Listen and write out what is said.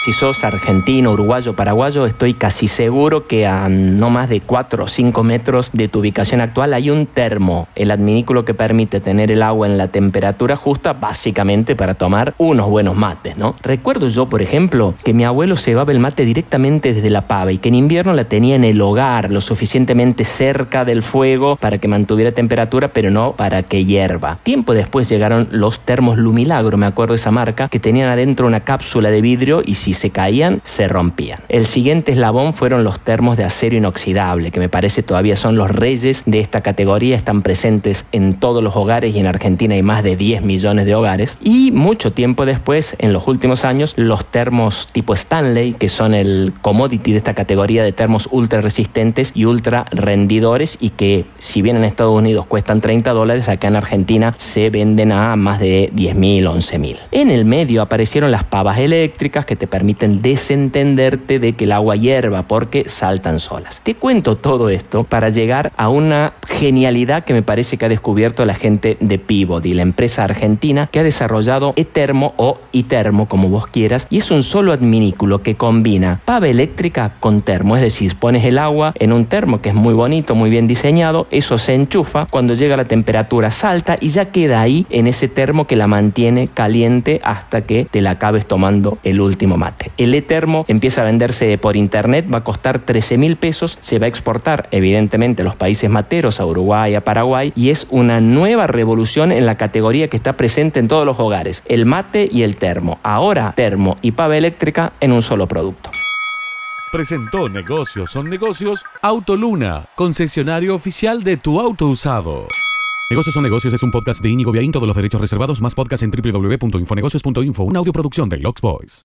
Si sos argentino, uruguayo, paraguayo, estoy casi seguro que a no más de 4 o 5 metros de tu ubicación actual hay un termo, el adminículo que permite tener el agua en la temperatura justa, básicamente para tomar unos buenos mates, ¿no? Recuerdo yo, por ejemplo, que mi abuelo llevaba el mate directamente desde la pava y que en invierno la tenía en el hogar, lo suficientemente cerca del fuego para que mantuviera temperatura, pero no para que hierva. Tiempo después llegaron los termos Lumilagro, me acuerdo de esa marca, que tenían adentro una cápsula de vidrio y si se caían, se rompían. El siguiente eslabón fueron los termos de acero inoxidable, que me parece todavía son los reyes de esta categoría, están presentes en todos los hogares y en Argentina hay más de 10 millones de hogares. Y mucho tiempo después, en los últimos años, los termos tipo Stanley, que son el commodity de esta categoría de termos ultra resistentes y ultra rendidores y que si bien en Estados Unidos cuestan 30 dólares, acá en Argentina se venden a más de 10 mil, 11 mil. En el medio aparecieron las pavas eléctricas que te permiten desentenderte de que el agua hierva porque saltan solas. Te cuento todo esto para llegar a una genialidad que me parece que ha descubierto la gente de Peabody, la empresa argentina que ha desarrollado Etermo o Itermo, como vos quieras, y es un solo adminículo que combina pava eléctrica con termo, es decir, pones el agua en un termo que es muy bonito, muy bien diseñado, eso se enchufa, cuando llega la temperatura salta y ya queda ahí en ese termo que la mantiene caliente hasta que te la acabes tomando el último El e-termo empieza a venderse por internet, va a costar 13 mil pesos, se va a exportar evidentemente a los países materos, a Uruguay, a Paraguay, y es una nueva revolución en la categoría que está presente en todos los hogares, el mate y el termo. Ahora termo y pava eléctrica en un solo producto. Presentó Negocios son negocios Autoluna, concesionario oficial de tu auto usado. Negocios son negocios es un podcast de Inigo Viaín, todos los derechos reservados, más podcast en www.infonegocios.info, una audioproducción de Lux Boys.